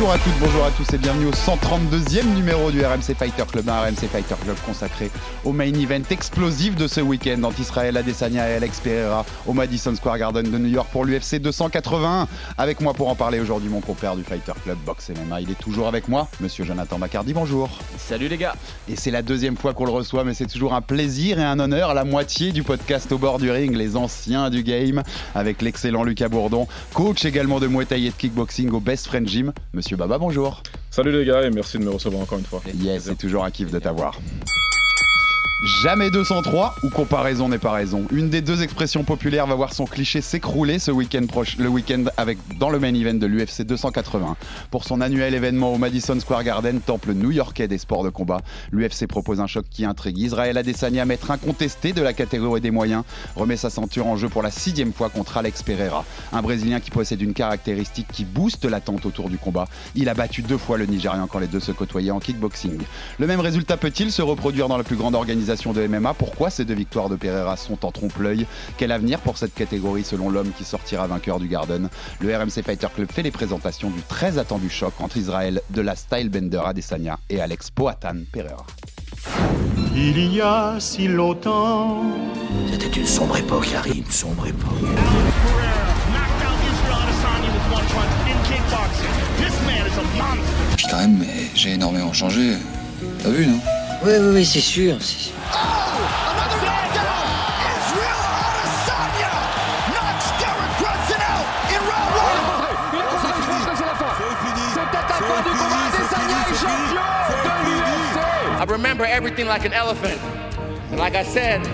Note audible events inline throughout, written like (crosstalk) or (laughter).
Bonjour à toutes, bonjour à tous et bienvenue au 132e numéro du RMC Fighter Club, un RMC Fighter Club consacré au main event explosif de ce week-end entre Israël Adesanya et Alex Pereira au Madison Square Garden de New York pour l'UFC 281. Avec moi pour en parler aujourd'hui, mon compère du Fighter Club Box MMA, il est toujours avec moi, monsieur Jonathan Bacardi, bonjour. Salut les gars Et c'est la deuxième fois qu'on le reçoit, mais c'est toujours un plaisir et un honneur, la moitié du podcast au bord du ring, les anciens du game, avec l'excellent Lucas Bourdon, coach également de Muay Thai et de kickboxing au Best Friend Gym. Monsieur Baba, bonjour. Salut les gars et merci de me recevoir encore une fois. Yes, c'est toujours un kiff de t'avoir. Jamais 203 ou comparaison n'est pas raison. Une des deux expressions populaires va voir son cliché s'écrouler ce week-end proche, le week-end avec dans le main event de l'UFC 280. Pour son annuel événement au Madison Square Garden, temple new-yorkais des sports de combat, l'UFC propose un choc qui intrigue. Israël Adesanya, maître incontesté de la catégorie des moyens, remet sa ceinture en jeu pour la sixième fois contre Alex Pereira, un Brésilien qui possède une caractéristique qui booste l'attente autour du combat. Il a battu deux fois le Nigérian quand les deux se côtoyaient en kickboxing. Le même résultat peut-il se reproduire dans la plus grande organisation de MMA. Pourquoi ces deux victoires de Pereira sont en trompe-l'œil? Quel avenir pour cette catégorie selon l'homme qui sortira vainqueur du Garden? Le RMC Fighter Club fait les présentations du très attendu choc entre Israël de la Stylebender Adesanya et Alex Poatan Pereira. Il y a si longtemps. C'était une sombre époque, Harry, une sombre époque. Mais j'ai énormément changé. T'as vu, non? Oui, oui, oui, c'est sûr. c'est sûr. I remember everything like an elephant. And like I said,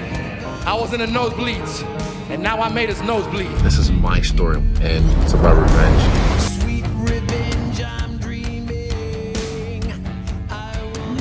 I was in the nosebleeds. And now I made his nose bleed. This is my story, and it's about revenge.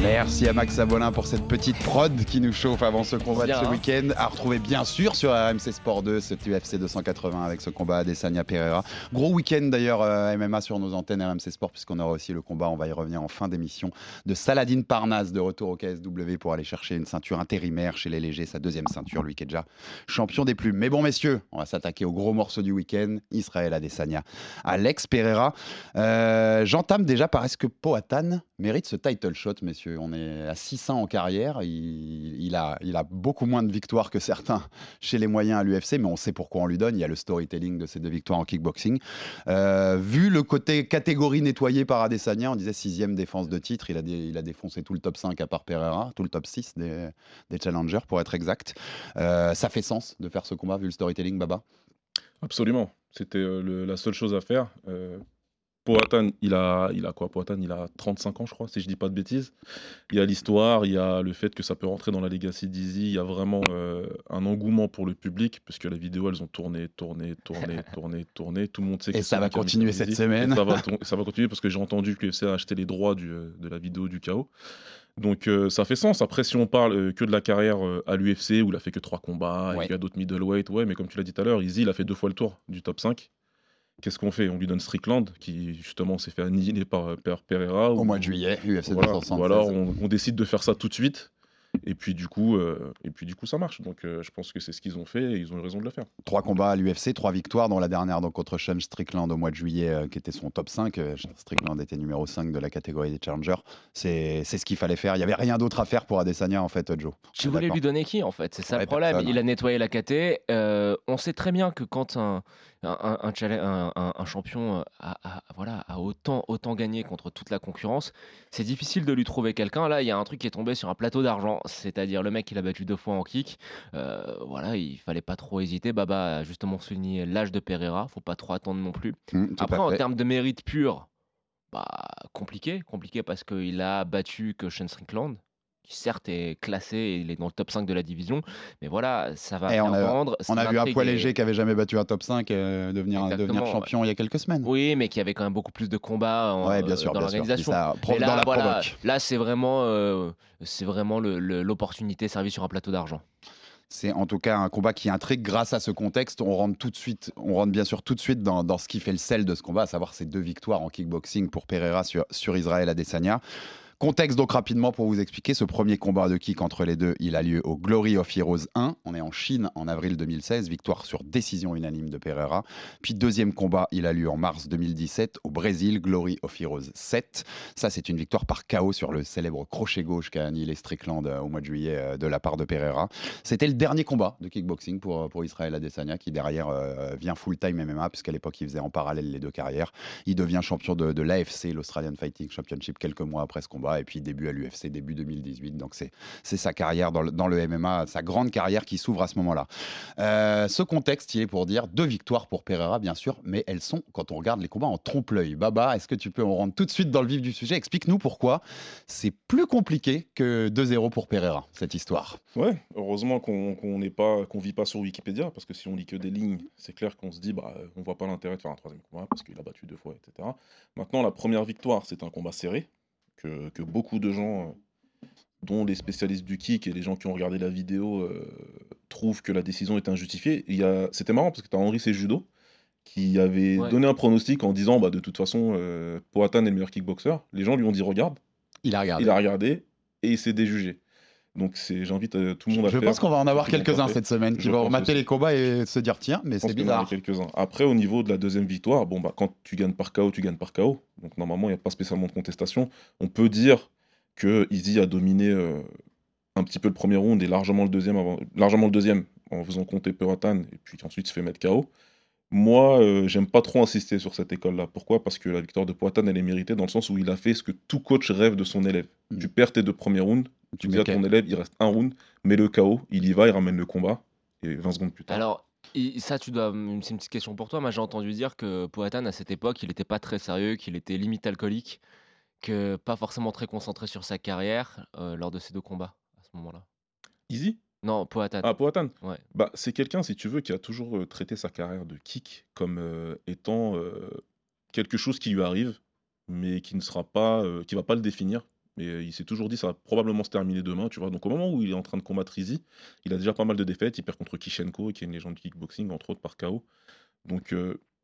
Merci à Max Abolin pour cette petite prod qui nous chauffe avant ce combat de ce hein. week-end. À retrouver bien sûr sur RMC Sport 2, cet UFC 280 avec ce combat Adesanya Pereira. Gros week-end d'ailleurs euh, MMA sur nos antennes RMC Sport puisqu'on aura aussi le combat, on va y revenir en fin d'émission, de Saladin Parnasse de retour au KSW pour aller chercher une ceinture intérimaire chez les légers, sa deuxième ceinture, lui qui est déjà champion des plumes. Mais bon messieurs, on va s'attaquer au gros morceau du week-end, Israël Adesanya. Alex Pereira, Euh, j'entame déjà par est-ce que Poatan mérite ce title shot, messieurs On est à 600 en carrière. Il, a, beaucoup moins de victoires que certains (laughs) chez les moyens à l'UFC, mais on sait pourquoi on lui donne. Il y a le storytelling de ces deux victoires en kickboxing. Euh, vu le côté catégorie nettoyée par Adesanya, on disait sixième défense de titre. Il a, dé- défoncé tout le top 5 à part Pereira, tout le top 6 des, des challengers pour être exact. Euh, ça fait sens de faire ce combat vu le storytelling, Baba? Absolument. C'était euh, la seule chose à faire. Poatan, il a, il a quoi? Poatan, il a 35 ans, je crois, si je dis pas de bêtises. Il y a l'histoire, il y a le fait que ça peut rentrer dans la Legacy d'Easy. Il y a vraiment euh, un engouement pour le public, parce que les vidéos, elles ont tourné, tourné, tourné, (laughs) tourné, tourné. Tout le monde sait que Et ça va continuer cette Easy. semaine. Ça va, ton- ça va continuer parce que j'ai entendu que l'UFC a acheté les droits du, de la vidéo du chaos. Donc euh, ça fait sens. Après, si on parle euh, que de la carrière euh, à l'UFC, où il a fait que trois combats, Ouais. et qu'il y a d'autres middleweight, ouais, mais comme tu l'as dit tout à l'heure, Easy, il a fait deux fois le tour du top 5. Qu'est-ce qu'on fait? On lui donne Strickland, qui justement s'est fait annihiler par, euh, par Pereira. Au ou- mois de juillet, UFC voilà, 276. Ou alors on, on décide de faire ça tout de suite. Et puis du coup, euh, et puis du coup, ça marche. Donc euh, je pense que c'est ce qu'ils ont fait et ils ont eu raison de le faire. Trois combats à l'UFC, trois victoires, dont la dernière donc, contre Sean Strickland au mois de juillet, euh, qui était son top 5. Euh, Strickland était numéro 5 de la catégorie des challengers. C'est c'est ce qu'il fallait faire. Il n'y avait rien d'autre à faire pour Adesanya, en fait, Joe. Tu voulais lui donner qui en fait? C'est ça Ouais, le problème. personne, Il a nettoyé la KT. Euh, on sait très bien que quand un, un, champion euh, a, a- voilà, a autant, autant gagné contre toute la concurrence, c'est difficile de lui trouver quelqu'un. Là, il y a un truc qui est tombé sur un plateau d'argent, c'est-à-dire le mec il a battu deux fois en kick. Euh, voilà, il fallait pas trop hésiter. Baba a justement souligné l'âge de Pereira, faut pas trop attendre non plus. Tout Après, en termes de mérite pur, bah, compliqué, compliqué parce qu'il a battu que Sean Strickland. Qui certes est classé, et il est dans le top 5 de la division, mais voilà, ça va Et on faire a, vendre. on a vu un poids léger qui avait jamais battu un top 5 euh, devenir, champion il y a quelques semaines. Oui, mais qui avait quand même beaucoup plus de combats en- Ouais, bien sûr, dans bien l'organisation. Là, dans la voilà, provoque. là c'est vraiment, euh, c'est vraiment l'opportunité servie sur un plateau d'argent. C'est en tout cas un combat qui intrigue grâce à ce contexte. On rentre tout de suite, on rentre bien sûr tout de suite dans, dans ce qui fait le sel de ce combat, à savoir ces deux victoires en kickboxing pour Pereira sur, sur Israël Adesanya. Contexte donc rapidement pour vous expliquer, ce premier combat de kick entre les deux, il a lieu au Glory of Heroes 1. On est en Chine en avril 2016, victoire sur décision unanime de Pereira. Puis deuxième combat, il a lieu en mars 2017 au Brésil, Glory of Heroes 7. Ça c'est une victoire par KO sur le célèbre crochet gauche qu'a annihilé Strickland euh, au mois de juillet euh, de la part de Pereira. C'était le dernier combat de kickboxing pour, pour Israël Adesanya qui derrière euh, vient full-time MMA puisqu'à l'époque il faisait en parallèle les deux carrières. Il devient champion de, de l'AFC, l'Australian Fighting Championship, quelques mois après ce combat et puis début à l'UFC, début 2018. Donc c'est sa carrière dans le, MMA, sa grande carrière qui s'ouvre à ce moment-là. Euh, ce contexte, il est pour dire deux victoires pour Pereira, bien sûr, mais elles sont, quand on regarde les combats, en trompe-l'œil. Baba, est-ce que tu peux, on rentre tout de suite dans le vif du sujet, explique-nous pourquoi c'est plus compliqué que 2-0 pour Pereira, cette histoire. Ouais, heureusement qu'on qu'on n'est pas, vit pas sur Wikipédia, parce que si on lit que des lignes, c'est clair qu'on se dit, bah, on voit pas l'intérêt de faire un troisième combat parce qu'il a battu deux fois, etc. Maintenant, la première victoire, c'est un combat serré que, que beaucoup de gens, euh, dont les spécialistes du kick et les gens qui ont regardé la vidéo, euh, trouvent que la décision est injustifiée. Il y a, c'était marrant parce que tu as Henri Sejudo qui avait Ouais. donné un pronostic en disant, bah, de toute façon, euh, Poatan est le meilleur kickboxer. Les gens lui ont dit, regarde, Il a regardé. il a regardé et il s'est déjugé. Donc j'invite euh, tout le monde à Je faire. pense qu'on va en avoir quelques-uns cette semaine qui vont remater les combats et se dire tiens, mais c'est bizarre. quelques-uns. Après, au niveau de la deuxième victoire, bon, bah, quand tu gagnes par KO, tu gagnes par KO. Donc normalement, il n'y a pas spécialement de contestation. On peut dire que Izzy a dominé euh, un petit peu le premier round et largement le deuxième, avant, largement le deuxième en faisant compter Peratan et puis ensuite il se fait mettre KO. Moi, euh, j'aime pas trop insister sur cette école-là. Pourquoi? Parce que la victoire de Poatan, elle est méritée dans le sens où il a fait ce que tout coach rêve de son élève. Mm. Tu perds tes deux premiers rounds, tu dis à ton élève, il reste un round, mets le KO, il y va, il ramène le combat, et 20 secondes plus tard. Alors, et ça, tu dois, c'est une petite question pour toi. Moi, j'ai entendu dire que Poatan, à cette époque, il n'était pas très sérieux, qu'il était limite alcoolique, que pas forcément très concentré sur sa carrière euh, lors de ces deux combats à ce moment-là. Easy? Non, Poatan. Ah, Poatan Ouais. Bah, c'est quelqu'un, si tu veux, qui a toujours euh, traité sa carrière de kick comme euh, étant euh, quelque chose qui lui arrive, mais qui ne sera pas, qui va pas le définir. Mais il s'est toujours dit ça va probablement se terminer demain, tu vois. Donc au moment où il est en train de combattre Izzy, il a déjà pas mal de défaites. Il perd contre Kishenko, qui est une légende du kickboxing, entre autres par KO. Donc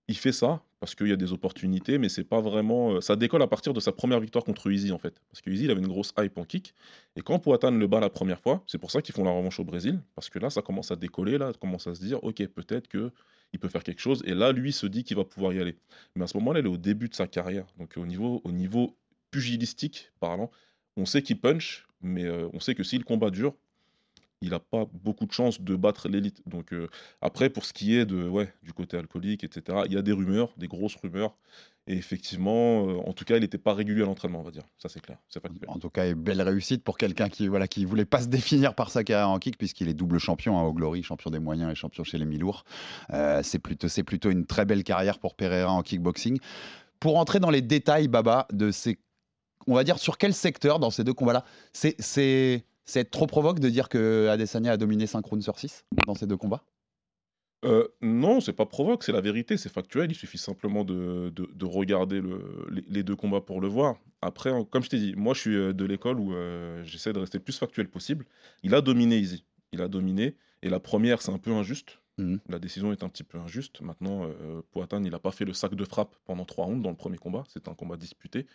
il fait ça parce qu'il y a des opportunités, mais c'est pas vraiment. euh, ça décolle à partir de sa première victoire contre Izzy en fait, parce que Izzy il avait une grosse hype en kick. Et quand Poatan le bat la première fois, c'est pour ça qu'ils font la revanche au Brésil, parce que là, ça commence à décoller, là, commence à se dire, ok, peut-être que il peut faire quelque chose. Et là, lui se dit qu'il va pouvoir y aller. Mais à ce moment-là, il est au début de sa carrière. Donc au niveau, au niveau pugilistique parlant, on sait qu'il punch, mais euh, on sait que si le combat dure, il n'a pas beaucoup de chances de battre l'élite. Donc euh, après, pour ce qui est de, ouais, du côté alcoolique, etc., il y a des rumeurs, des grosses rumeurs. Et effectivement, euh, en tout cas, il n'était pas régulier à l'entraînement, on va dire. Ça, c'est clair. C'est. En tout cas, belle réussite pour quelqu'un qui voilà qui voulait pas se (laughs) définir par sa carrière en kick puisqu'il est double champion hein, au Glory, champion des moyens et champion chez les mi-lourds. Euh, c'est plutôt c'est plutôt une très belle carrière pour Pereira en kickboxing. Pour entrer dans les détails, Baba, de ces, on va dire sur quel secteur dans ces deux combats-là, c'est c'est trop provoque de dire que Adesanya a dominé 5 rounds sur 6 dans ces deux combats? Euh, non, c'est pas provoque, c'est la vérité, c'est factuel. Il suffit simplement de, de- de regarder le- les, les deux combats pour le voir. Après, comme je t'ai dit, moi je suis euh, de l'école où euh, j'essaie de rester le plus factuel possible. Il a dominé Easy. Il a dominé. Et la première, c'est un peu injuste. Mhm. La décision est un petit peu injuste. Maintenant, euh, Poatan, il n'a pas fait le sac de frappe pendant trois rounds dans le premier combat. C'est un combat disputé.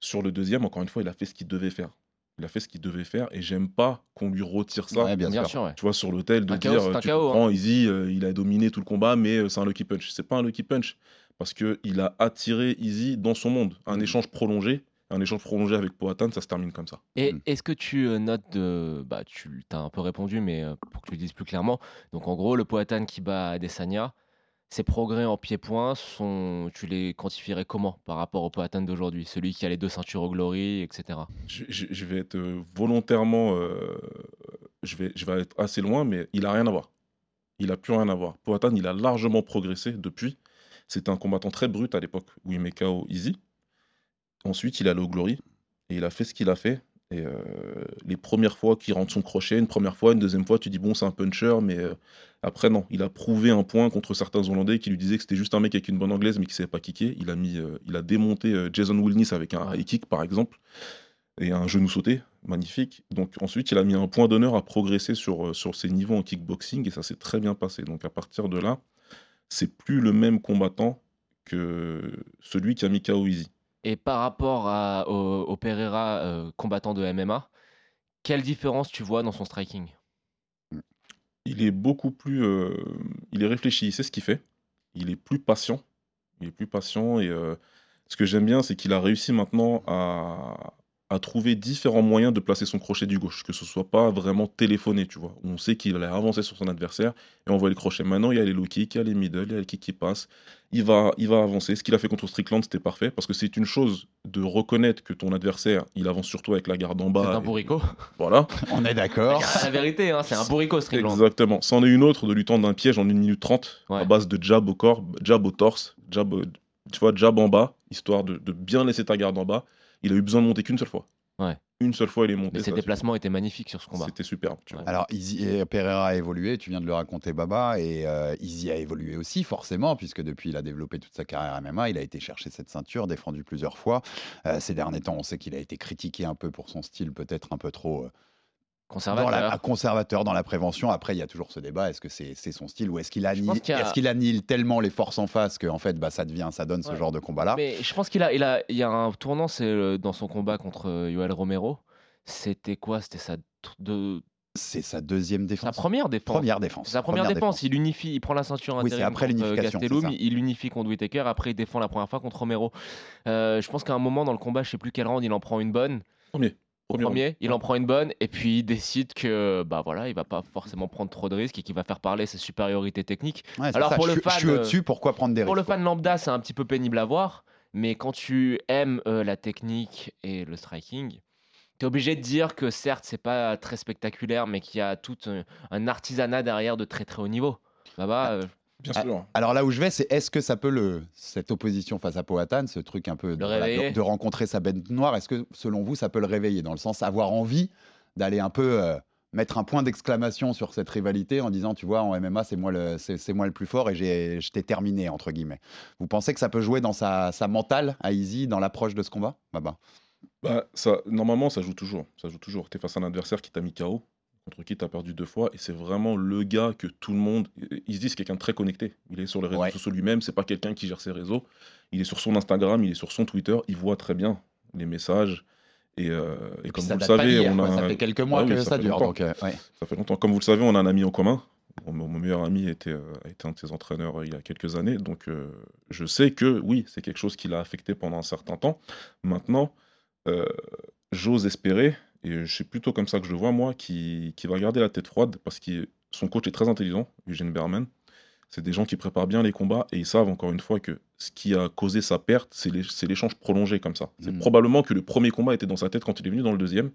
Sur le deuxième, encore une fois, il a fait ce qu'il devait faire. Il a fait ce qu'il devait faire et j'aime pas qu'on lui retire ça. Ouais, bien, Bien sûr. sûr, ouais. Tu vois, sur l'hôtel, de Un dire, chaos, c'est un tu chaos, hein. Izzy, euh, il a dominé tout le combat, mais euh, c'est un lucky punch. C'est pas un lucky punch, parce qu'il a attiré Izzy dans son monde. Un Mhm. échange prolongé, un échange prolongé avec Poatan, ça se termine comme ça. Et Mm. est-ce que tu euh, notes de. Bah, tu as un peu répondu, mais euh, pour que tu le dises plus clairement. Donc, en gros, le Poatan qui bat Adesanya, ses progrès en pied-point, tu les quantifierais comment par rapport au Poatan d'aujourd'hui? Celui qui a les deux ceintures au Glory, etc. Je, vais être euh, volontairement. euh, je, vais, être assez loin, mais il a rien à voir. Il a plus rien à voir. Poatan, il a largement progressé depuis. C'était un combattant très brut à l'époque où il met KO Izzy. Ensuite, il est allé au Glory et il a fait ce qu'il a fait. Et euh, les premières fois qu'il rentre son crochet, une première fois, une deuxième fois, tu dis bon, c'est un puncher, mais euh, après, non. Il a prouvé un point contre certains Hollandais qui lui disaient que c'était juste un mec avec une bonne anglaise, mais qui savait pas kicker. Il a, euh, démonté Jason Wilnis avec un high kick, par exemple, et un genou sauté, magnifique. Donc ensuite, il a mis un point d'honneur à progresser sur, sur ses niveaux en kickboxing, et ça s'est très bien passé. Donc à partir de là, c'est plus le même combattant que celui qui a mis KO Easy. Et par rapport au Pereira euh, combattant de MMA, quelle différence tu vois dans son striking? Il est beaucoup plus. euh, il est réfléchi, il sait ce qu'il fait. Il est plus patient. Il est plus patient. Et euh, ce que j'aime bien, c'est qu'il a réussi maintenant à, à trouver différents moyens de placer son crochet du gauche. Que ce soit pas vraiment téléphoné, tu vois. On sait qu'il allait avancer sur son adversaire et on voit le crochet. Maintenant, il y a les low kicks, il y a les middle, il y a les kicks qui passent. Il va, il va avancer. Ce qu'il a fait contre Strickland, c'était parfait. Parce que c'est une chose de reconnaître que ton adversaire, il avance surtout avec la garde en bas. C'est un bourricot. Voilà. (laughs) On est d'accord. C'est la vérité, hein, c'est un bourricot Strickland. Exactement. C'en est une autre de lui tendre un piège en 1 minute 30 à base de jab au corps, jab au torse, jab, au- tu vois, jab en bas, histoire de, de bien laisser ta garde en bas. Il a eu besoin de monter qu'une seule fois. Ouais. Une seule fois, il est monté. Mais ses déplacements étaient magnifiques sur ce combat. C'était superbe. tu vois. Alors, Izzy et Pereira a évolué, tu viens de le raconter, Baba, et euh, Izzy a évolué aussi, forcément, puisque depuis il a développé toute sa carrière MMA, il a été chercher cette ceinture, défendu plusieurs fois. Euh, ces derniers temps, on sait qu'il a été critiqué un peu pour son style, peut-être un peu trop. euh, Conservateur. Dans la, conservateur dans la prévention. Après, il y a toujours ce débat est-ce que c'est son style ou est-ce qu'il annihile, y a- est-ce qu'il annihile tellement les forces en face que en fait, bah, ça devient, ça donne ce genre de combat-là Mais je pense qu'il a, il a, il y a un tournant, c'est dans son combat contre euh, Yoel Romero. C'était quoi? C'était sa, de, C'est sa deuxième défense. sa première défense. Première défense. Sa première, défense. Il unifie, il prend la ceinture Oui, c'est intérim après contre euh, l'unification, il unifie contre Whittaker, après il défend la première fois contre Romero. Euh, je pense qu'à un moment dans le combat, je sais plus quel round, il en prend une bonne. Premier. Au Premier il en prend une bonne et puis il décide que bah voilà, il va pas forcément prendre trop de risques et qu'il va faire parler sa supériorité technique. Ouais, Alors ça, pour je, le suis- je fan, suis euh, au-dessus, pourquoi prendre des Pour le risques quoi. fan lambda, c'est un petit peu pénible à voir, mais quand tu aimes euh, la technique et le striking, tu es obligé de dire que certes, c'est pas très spectaculaire, mais qu'il y a tout un, un artisanat derrière de très très haut niveau. Là-bas, euh, Bien Ah, sûr. Alors là où je vais, c'est est-ce que ça peut le cette opposition face à Powhatan, ce truc un peu de, voilà, réveiller. de- de rencontrer sa bête noire, est-ce que selon vous ça peut le réveiller dans le sens avoir envie d'aller un peu euh, mettre un point d'exclamation sur cette rivalité en disant tu vois en MMA c'est moi le c'est moi le plus fort et j'ai je t'ai terminé entre guillemets. Vous pensez que ça peut jouer dans sa, sa mentale à Easy dans l'approche de ce combat? Baba Bah, ça, normalement, ça joue toujours. Ça joue toujours. Tu es face à un adversaire qui t'a mis KO, contre qui tu as perdu deux fois, et c'est vraiment le gars que tout le monde. Il se dit c'est quelqu'un de très connecté. Il est sur les réseaux Ouais. sociaux lui-même, c'est pas quelqu'un qui gère ses réseaux. Il est sur son Instagram, il est sur son Twitter, il voit très bien les messages. Et, euh, et Et puis comme vous le savez, on a. ça fait quelques mois Ah oui, que ça, dure donc euh, ouais. Ça fait longtemps. Comme vous le savez, on a un ami en commun. Mon, mon meilleur ami était, euh, a été un de ses entraîneurs euh, il y a quelques années. Donc, je sais que oui, c'est quelque chose qui l'a affecté pendant un certain temps. Maintenant, j'ose espérer, et c'est plutôt comme ça que je le vois, moi, qui, qui va garder la tête froide parce que son coach est très intelligent, Eugene Berman. C'est des gens qui préparent bien les combats et ils savent encore une fois que ce qui a causé sa perte, c'est l'é- c'est l'échange prolongé comme ça. C'est Mm. probablement que le premier combat était dans sa tête quand il est venu dans le deuxième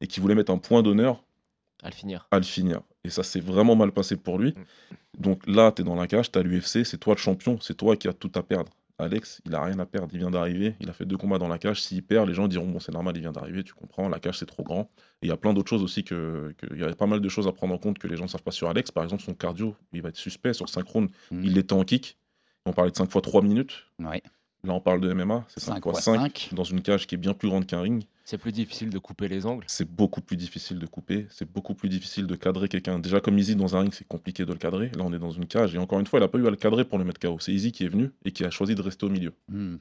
et qu'il voulait mettre un point d'honneur à le finir. à le finir. Et ça s'est vraiment mal passé pour lui. Donc là, tu es dans la cage, tu as l'UFC, c'est toi le champion, c'est toi qui as tout à perdre. Alex, il a rien à perdre, il vient d'arriver, il a fait deux combats dans la cage. S'il perd, les gens diront Bon, c'est normal, il vient d'arriver, tu comprends, la cage c'est trop grand. Et il y a plein d'autres choses aussi, que, que- il y a pas mal de choses à prendre en compte que les gens ne savent pas sur Alex. Par exemple, son cardio, il va être suspect sur 5 rounds, Mm. il l'était en kick. On parlait de 5 fois 3 minutes. Ouais. Là, on parle de MMA, c'est 5 Cinq fois fois 5 cinq. dans une cage qui est bien plus grande qu'un ring. C'est plus difficile de couper les angles. C'est beaucoup plus difficile de couper, c'est beaucoup plus difficile de cadrer quelqu'un. Déjà, comme Easy dans un ring, c'est compliqué de le cadrer. Là, on est dans une cage. Et encore une fois, il n'a pas eu à le cadrer pour le mettre KO. C'est Easy qui est venu et qui a choisi de rester au milieu. Hmm.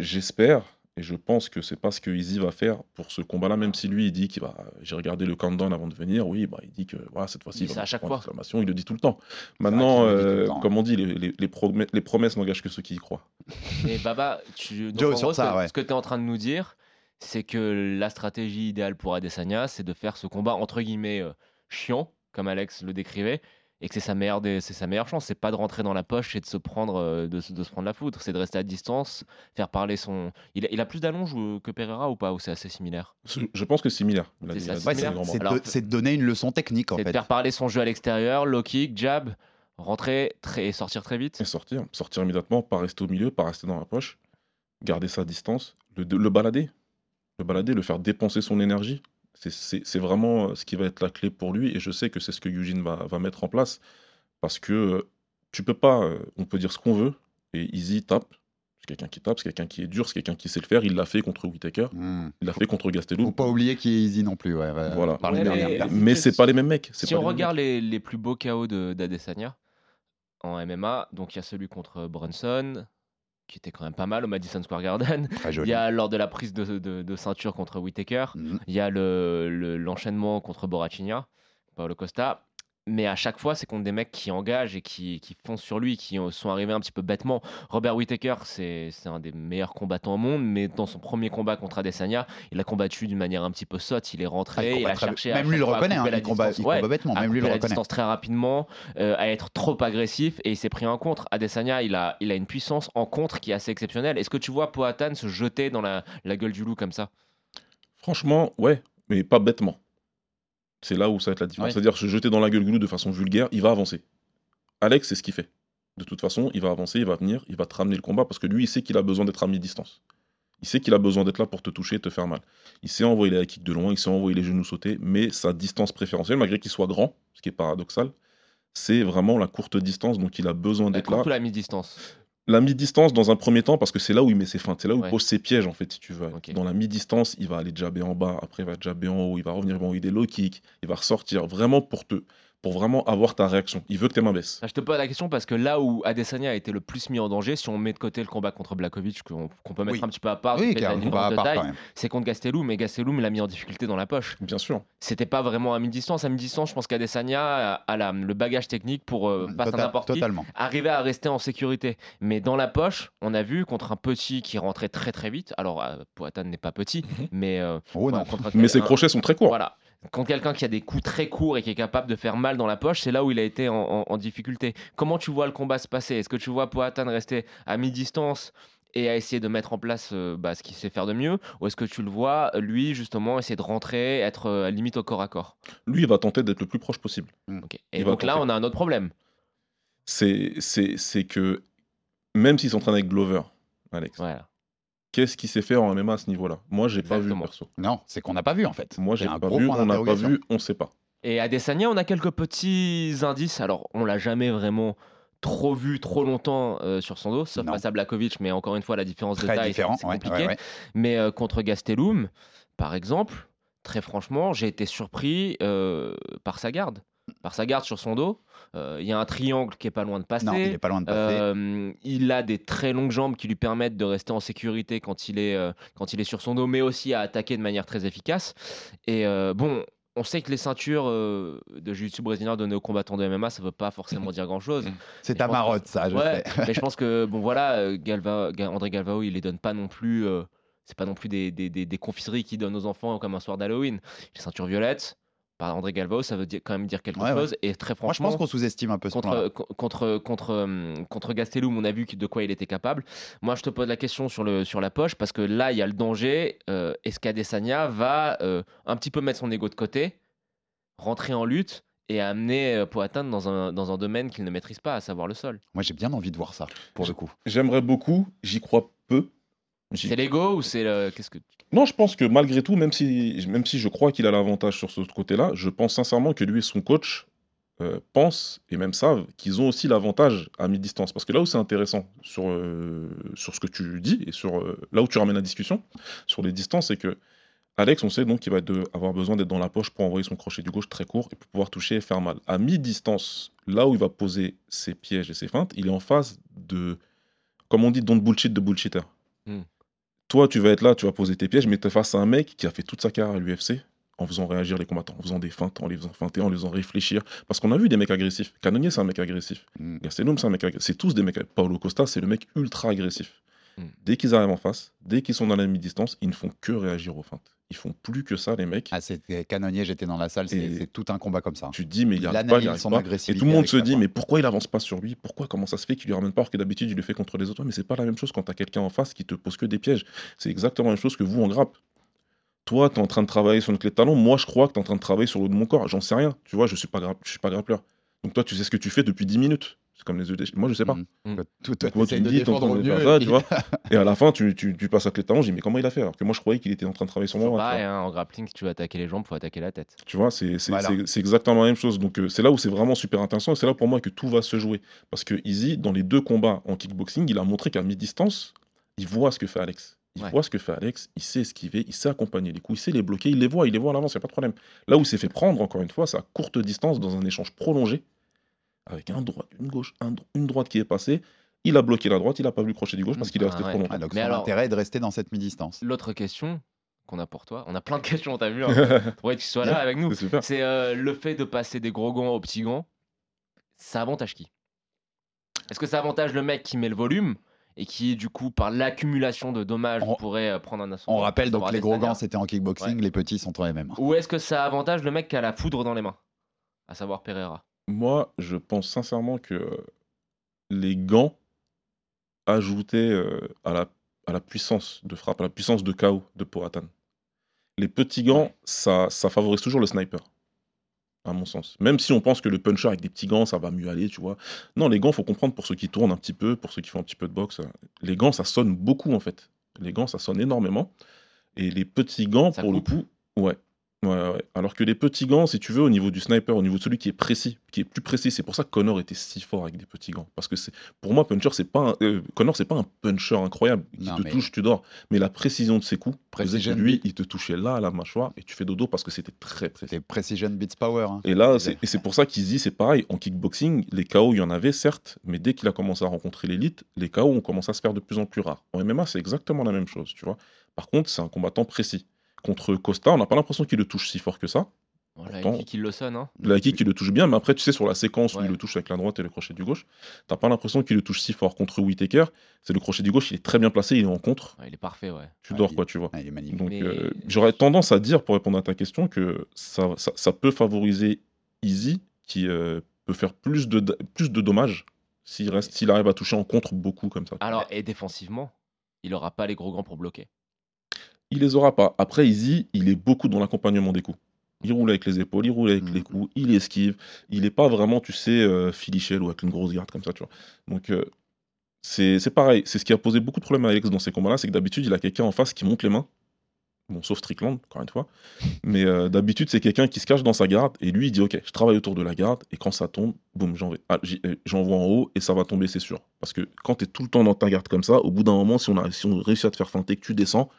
J'espère et je pense que c'est pas ce que Easy va faire pour ce combat-là, même si lui, il dit qu'il va. J'ai regardé le countdown avant de venir. Oui, bah, il dit que voilà, cette fois-ci, Il il va à chaque fois. Il le dit tout le temps. Maintenant, le euh, temps. comme on dit, les, les- les promesses, les promesses n'engagent que ceux qui y croient. (laughs) Mais Baba, tu, donc, Joe, en sur gros, ça, ce que- ouais. ce que tu es en train de nous dire, c'est que la stratégie idéale pour Adesanya, c'est de faire ce combat entre guillemets euh, chiant, comme Alex le décrivait, et que c'est sa meilleure, des- c'est sa meilleure chance. C'est pas de rentrer dans la poche et de se prendre, euh, de, se- de se prendre la foudre, c'est de rester à distance, faire parler son. Il a, il a plus d'allonge ou- que Pereira ou pas Ou c'est assez similaire? Je pense que c'est similaire. C'est ça, Ouais, de, Alors- c'est de donner une leçon technique en C'est de fait. faire parler son jeu à l'extérieur, low kick, jab, rentrer très, et sortir très vite. Et sortir, sortir immédiatement, pas rester au milieu, pas rester dans la poche, garder sa distance, le, le balader. le balader, le faire dépenser son énergie. C'est- vraiment euh, ce qui va être la clé pour lui. Et je sais que c'est ce que Eugene va, va mettre en place. Parce que euh, tu peux pas, euh, on peut dire ce qu'on veut. Et Easy tape. C'est quelqu'un qui tape, c'est quelqu'un qui est dur, c'est quelqu'un qui sait le faire. Il l'a fait contre Whitaker. Hmm. Il l'a fait contre Gastelum. Faut pas oublier qu'il est easy non plus. Ouais, ouais, Voilà. les Mais- c'est pas les mêmes mecs. Si pas on les regarde les, les plus beaux KO de- d'Adesanya en MMA, donc il y a celui contre Brunson, qui était quand même pas mal au Madison Square Garden. Très Il y a lors de la prise de, de- de ceinture contre Whitaker. Mhm. Il y a le- le- l'enchaînement contre Borachinia, Paolo Costa. Mais à chaque fois, c'est contre des mecs qui engagent et qui, qui foncent sur lui, qui sont arrivés un petit peu bêtement. Robert Whitaker, c'est c'est un des meilleurs combattants au monde, mais dans son premier combat contre Adesanya, il a combattu d'une manière un petit peu sotte. Il est Ah, rentré, il il, a cherché à Même lui chaque le fois à reconnaît. hein, il combat, distance. il Ouais, combat bêtement. à Même lui le reconnaît. distance très rapidement, euh, à être trop agressif et il s'est pris un contre. Adesanya, il a, il a une puissance en contre qui est assez exceptionnelle. Est-ce que tu vois Poatan se jeter dans la, la gueule du loup comme ça? Franchement, ouais, mais pas bêtement. C'est là où ça va être la différence. Ouais. C'est-à-dire se jeter dans la gueule du loup de façon vulgaire, il va avancer. Alex, c'est ce qu'il fait. De toute façon, il va avancer, il va venir, il va te ramener le combat parce que lui, il sait qu'il a besoin d'être à mi-distance. Il sait qu'il a besoin d'être là pour te toucher et te faire mal. Il sait envoyer les kicks de loin, il sait envoyer les genoux sauter, mais sa distance préférentielle, malgré qu'il soit grand, ce qui est paradoxal, c'est vraiment la courte distance, donc il a besoin d'être là. la mi-distance La mi-distance dans un premier temps parce que c'est là où il met ses feintes, c'est là où Ouais. il pose ses pièges en fait si tu veux. Dans la mi-distance, il va aller jabber en bas, après il va jabber en haut, il va revenir, il va envoyer des low kicks, il va ressortir vraiment pour te pour vraiment avoir ta réaction. Il veut que tes mains baissent. Ah, Je te pose la question parce que là où Adesanya a été le plus mis en danger, si on met de côté le combat contre Blakovic, qu'on peut mettre Oui. un petit peu à part, Oui, car à part c'est contre Gastelum, mais Gastelum l'a mis en difficulté dans la poche. Bien sûr. C'était pas vraiment à mi-distance. À mi-distance, je pense qu'Adesanya a, la- le bagage technique pour, euh, à Total- n'importe qui, Totalement. arriver à rester en sécurité. Mais dans la poche, on a vu contre un petit qui rentrait très très vite. Alors, euh, Poatan n'est pas petit, mais. euh, Oh contre Mais ses crochets sont très courts. Voilà. Quand quelqu'un qui a des coups très courts et qui est capable de faire mal dans la poche, c'est là où il a été en, en- en difficulté. Comment tu vois le combat se passer? Est-ce que tu vois Poatan rester à mi-distance et à essayer de mettre en place euh, bah, ce qu'il sait faire de mieux? Ou est-ce que tu le vois, lui, justement, essayer de rentrer, être euh, à limite au corps à corps? Lui, il va tenter d'être le plus proche possible. Ok. Et Il va donc là, on a un autre problème. C'est que même s'il s'entraîne avec Glover, Alex, Voilà. Qu'est-ce qu'il sait faire en MMA à ce niveau-là? Moi, j'ai pas vu perso. Non, c'est qu'on n'a pas vu en fait. Moi, j'ai un pas vu, on n'a pas vu, on sait pas. Et à Desania, on a quelques petits indices. Alors, on l'a jamais vraiment trop vu trop longtemps euh, sur son dos, sauf Non. face à Blakovic, mais encore une fois, la différence de Très taille, c'est ouais, compliqué. ouais, ouais. Mais euh, contre Gastelum, par exemple, très franchement, j'ai été surpris euh, par sa garde. Par sa garde sur son dos. Euh, Il y a un triangle qui est pas loin de passer. Non, il est pas loin de passer. Euh, il a des très longues jambes qui lui permettent de rester en sécurité quand il est, euh, quand il est sur son dos, mais aussi à attaquer de manière très efficace. Et bon, on sait que les ceintures euh, de jiu-jitsu brésilien données aux combattants de MMA, ça veut pas forcément dire grand-chose. C'est je ta que- marotte, ça, je Ouais, sais. mais je pense que (laughs) bon voilà, Galva, André Galvao, il les donne pas non plus. euh, c'est pas non plus des, des, des- des confiseries qu'il donne aux enfants comme un soir d'Halloween. Les ceintures violettes, par André Galvao, ça veut dire, quand même dire quelque Ouais, ouais. chose. Et très Moi, je franchement, pense qu'on sous-estime un peu ce contre, co- contre, contre, hum, contre Gastelum, on a vu de quoi il était capable. Moi, je te pose la question sur, le, sur la poche parce que là, il y a le danger. Euh, Est-ce qu'Adesanya va euh, un petit peu mettre son ego de côté, rentrer en lutte et amener euh, Poatan dans un, dans un domaine qu'il ne maîtrise pas, à savoir le sol? Moi, j'ai bien envie de voir ça, pour le coup. J'aimerais beaucoup, j'y crois peu. C'est l'ego ou c'est le. Qu'est-ce que. Non, je pense que malgré tout, même si, même si je crois qu'il a l'avantage sur ce côté-là, je pense sincèrement que lui et son coach euh, pensent et même savent qu'ils ont aussi l'avantage à mi-distance. Parce que là où c'est intéressant sur, euh, sur ce que tu dis et sur euh, là où tu ramènes la discussion, sur les distances, c'est que Alex, on sait donc qu'il va de- avoir besoin d'être dans la poche pour envoyer son crochet du gauche très court et pour pouvoir toucher et faire mal. À mi-distance, là où il va poser ses pièges et ses feintes, il est en phase de, comme on dit, don't bullshit de bullshitter. Hmm. Toi, tu vas être là, tu vas poser tes pièges, mais tu es face à un mec qui a fait toute sa carrière à l'UFC en faisant réagir les combattants, en faisant des feintes, en les faisant feinter, en les faisant réfléchir. Parce qu'on a vu des mecs agressifs. Canonier, c'est un mec agressif. Mm. Gastelum, c'est un mec agressif. C'est tous des mecs. Paulo Costa, c'est le mec ultra agressif. Mm. Dès qu'ils arrivent en face, dès qu'ils sont dans la mi-distance, ils ne font que réagir aux feintes. Ils font plus que ça, les mecs. Ah, c'était canonnier, j'étais dans la salle, c'est tout un combat comme ça. Tu te dis, mais il arrive analyse pas, il arrive pas. Et tout le monde se dit, mais pourquoi il avance pas sur lui? Pourquoi Comment ça se fait qu'il lui ramène pas? Alors que d'habitude, il le fait contre les autres. Mais c'est pas la même chose quand t'as quelqu'un en face qui te pose que des pièges. C'est exactement la même chose que vous en grappe. Toi, t'es en train de travailler sur une clé de talon. Moi, je crois que t'es en train de travailler sur le haut de mon corps. J'en sais rien. Tu vois, je suis pas, je suis pas grappleur. Donc toi, tu sais ce que tu fais depuis 10 minutes. C'est comme les des- Moi, je sais pas. Mhm. Mm. Toi, tu me dis, t'es en train de faire ça, tu vois. (laughs) Et à la fin, tu, tu, tu passes à clé de talon, je dis, mais comment il a fait Alors que moi, je croyais qu'il était en train de travailler sur moi. pareil, hein, en grappling, si tu veux attaquer les jambes, faut attaquer la tête. Tu vois, c'est Voilà. exactement la même chose. Donc, euh, c'est là où c'est vraiment super intéressant. Et c'est là pour moi que tout va se jouer. Parce que Easy, dans les deux combats en kickboxing, il a montré qu'à mi-distance, il voit ce que fait Alex. Il Ouais. voit ce que fait Alex, il sait esquiver, il sait accompagner les coups, il sait les bloquer, il les voit, il les voit à l'avance, il n'y a pas de problème. Là où il s'est fait prendre, encore une fois, c'est à courte distance, dans un échange prolongé, avec un droit, une gauche, un dro- une droite qui est passée. Il a bloqué la droite, il n'a pas vu le crochet du gauche parce qu'il est Ah, resté ouais. trop longtemps. Ah, donc Mais son alors- intérêt est de rester dans cette mi-distance. L'autre question qu'on a pour toi, on a plein de questions, t'as vu, hein, (laughs) pour que tu sois là avec nous. C'est euh, le fait de passer des gros gants aux petits gants, ça avantage qui? Est-ce que ça avantage le mec qui met le volume et qui, du coup, par l'accumulation de dommages, On- pourrait euh, prendre un assaut On rappelle donc les gros gants c'était en kickboxing, les petits sont en MMA. Ou est-ce que ça avantage le mec qui a la foudre dans les mains? À savoir Pereira. Moi, je pense sincèrement que les gants ajoutaient euh, à, la, à la puissance de frappe, à la puissance de KO de Poatan. Les petits gants, ça, ça favorise toujours le sniper, à mon sens. Même si on pense que le puncher avec des petits gants, ça va mieux aller, tu vois. Non, les gants, faut comprendre pour ceux qui tournent un petit peu, pour ceux qui font un petit peu de boxe. euh, Les gants, ça sonne beaucoup, en fait. Les gants, ça sonne énormément. Et les petits gants, Ça pour coupe. le coup, ouais. Ouais, ouais. Alors que les petits gants, si tu veux, au niveau du sniper, au niveau de celui qui est précis, qui est plus précis, c'est pour ça que Connor était si fort avec des petits gants. Parce que c'est, pour moi, puncher, c'est pas un, euh, Connor, c'est pas un puncher incroyable qui Non, te mais- touche, tu dors. Mais la précision de ses coups, Precision lui, beat. il te touchait là à la mâchoire et tu fais dodo parce que c'était très précis. C'était Precision Beats Power. hein. Et là, c'est, et c'est pour ça qu'ils disent, c'est pareil. En kickboxing, les KO, il y en avait, certes, mais dès qu'il a commencé à rencontrer l'élite, les KO ont commencé à se faire de plus en plus rares. En MMA, c'est exactement la même chose, tu vois. Par contre, c'est un combattant précis. Contre Costa, on n'a pas l'impression qu'il le touche si fort que ça. Pourtant- qui, qui le sonne. Hein. La kick, il le touche bien, mais après, tu sais, sur la séquence où il le touche avec la droite et le crochet du gauche, t'as pas l'impression qu'il le touche si fort. Contre Whitaker, c'est le crochet du gauche, il est très bien placé, il est en contre. Ouais, il est parfait, ouais. Tu Ouais, dors, il- quoi, tu vois. Ah, il est magnifique. Donc, Mais- euh, j'aurais tendance à dire, pour répondre à ta question, que ça, ça, ça peut favoriser Easy, qui euh, peut faire plus de, plus de dommages s'il reste, s'il arrive à toucher en contre beaucoup comme ça. Alors, et défensivement, il aura pas les gros gants pour bloquer. Il les aura pas. Après, Easy, il est beaucoup dans l'accompagnement des coups. Il roule avec les épaules, il roule avec les coups, il esquive. Il n'est pas vraiment, tu sais, euh, Philichel ou avec une grosse garde comme ça, tu vois. Donc, euh, c'est pareil. C'est ce qui a posé beaucoup de problèmes à Alex dans ces combats-là, c'est que d'habitude, il a quelqu'un en face qui monte les mains. Bon, sauf Strickland, encore une fois. Mais euh, d'habitude, c'est quelqu'un qui se cache dans sa garde et lui, il dit Ok, je travaille autour de la garde et quand ça tombe, boum, ah, euh, j'envoie en haut et ça va tomber, c'est sûr. Parce que quand tu es tout le temps dans ta garde comme ça, au bout d'un moment, si on, a, si on réussit à te faire feinter, que tu descends,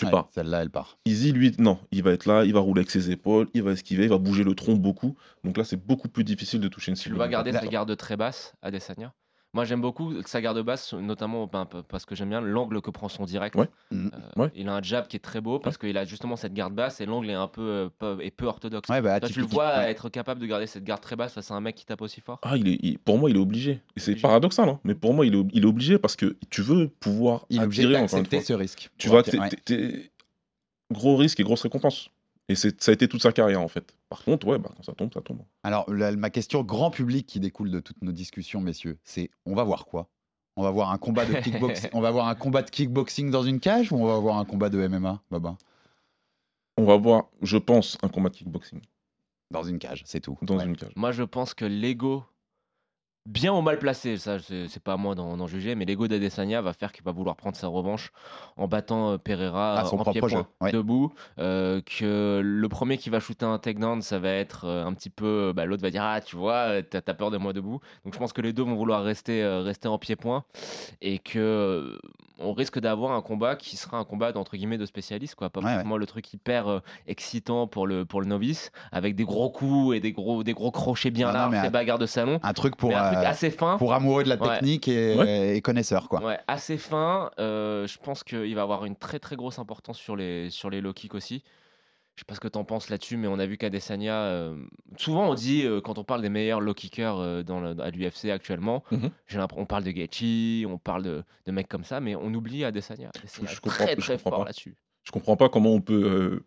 tu Ouais, pars. Celle-là, elle part. Easy, lui, non, il va être là, il va rouler avec ses épaules, il va esquiver, il va bouger le tronc beaucoup. Donc là, c'est beaucoup plus difficile de toucher une Tu cible. le vas garder sa garde très basse, Adesanya? Moi, j'aime beaucoup sa garde basse, notamment ben, parce que j'aime bien l'angle que prend son direct. Ouais. Euh, Ouais. Il a un jab qui est très beau parce qu'il a justement cette garde basse et l'angle est un peu, euh, peu, est peu orthodoxe. Ouais, bah, Toi, tu le vois Ouais. être capable de garder cette garde très basse face à un mec qui tape aussi fort Ah, il est, il- pour moi, il est obligé. C'est Obligé. paradoxal, hein, mais pour moi, il est, il est obligé parce que tu veux pouvoir Il est obligé attirer, une d'accepter fois. ce risque. Tu gros risque et grosse récompense. Et c'est- ça a été toute sa carrière, en fait. Par contre, ouais, bah, quand ça tombe, ça tombe. Alors, la- ma question grand public qui découle de toutes nos discussions, messieurs, c'est on va voir quoi? On va voir un combat de kickboxing. (laughs) on va voir un combat de kickboxing dans une cage ou on va voir un combat de MMA, Baba? On va voir, je pense, un combat de kickboxing Dans une cage, c'est tout. dans Ouais. une cage. Moi, je pense que l'ego, bien ou mal placé, ça, c'est pas à moi d'en juger, mais l'ego d'Adesanya va faire qu'il va vouloir prendre sa revanche en battant euh, Pereira À son en ouais. debout. euh, que le premier qui va shooter un takedown, ça va être euh, un petit peu. bah, L'autre va dire Ah, tu vois, t'as peur de moi debout. Donc, je pense que les deux vont vouloir rester, euh, rester en pied-point et que. on risque d'avoir un combat qui sera un combat d'entre guillemets de spécialistes quoi pas Ouais, ouais. forcément le truc hyper euh, excitant pour le pour le novice avec des gros coups et des gros des gros crochets bien non, larges des bagarres de salon Un truc pour, truc euh, assez fin pour amoureux de la Ouais. technique et, et connaisseur, quoi. Ouais, assez fin. Euh, je pense qu'il va avoir une très très grosse importance sur les, sur les low kicks aussi. Je sais pas ce que tu en penses là-dessus, mais on a vu qu'Adesanya. euh, souvent, on dit, euh, quand on parle des meilleurs low kickers euh, dans le- à l'UFC actuellement, Mhm. on parle de Gaethje, on parle de, de mecs comme ça, mais on oublie Adesanya. Adesanya Je comprends- très je très comprends fort pas. là-dessus. Je comprends pas comment on peut euh,